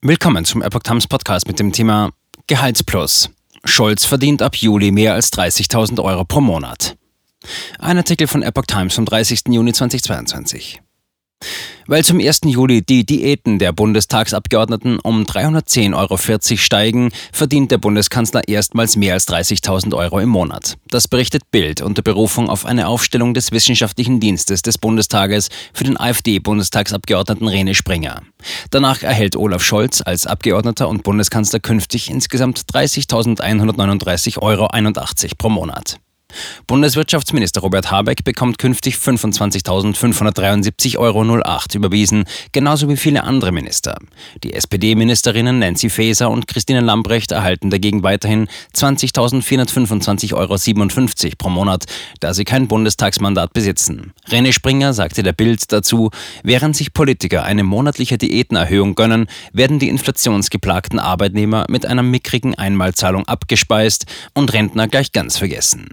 Willkommen zum Epoch Times Podcast mit dem Thema Gehaltsplus. Scholz verdient ab Juli mehr als 30.000 Euro pro Monat. Ein Artikel von Epoch Times vom 30. Juni 2022. Weil zum 1. Juli die Diäten der Bundestagsabgeordneten um 310,40 Euro steigen, verdient der Bundeskanzler erstmals mehr als 30.000 Euro im Monat. Das berichtet Bild unter Berufung auf eine Aufstellung des Wissenschaftlichen Dienstes des Bundestages für den AfD-Bundestagsabgeordneten Rene Springer. Danach erhält Olaf Scholz als Abgeordneter und Bundeskanzler künftig insgesamt 30.139,81 Euro pro Monat. Bundeswirtschaftsminister Robert Habeck bekommt künftig 25.573,08 Euro überwiesen, genauso wie viele andere Minister. Die SPD-Ministerinnen Nancy Faeser und Christine Lambrecht erhalten dagegen weiterhin 20.425,57 Euro pro Monat, da sie kein Bundestagsmandat besitzen. René Springer sagte der Bild dazu, während sich Politiker eine monatliche Diätenerhöhung gönnen, werden die inflationsgeplagten Arbeitnehmer mit einer mickrigen Einmalzahlung abgespeist und Rentner gleich ganz vergessen.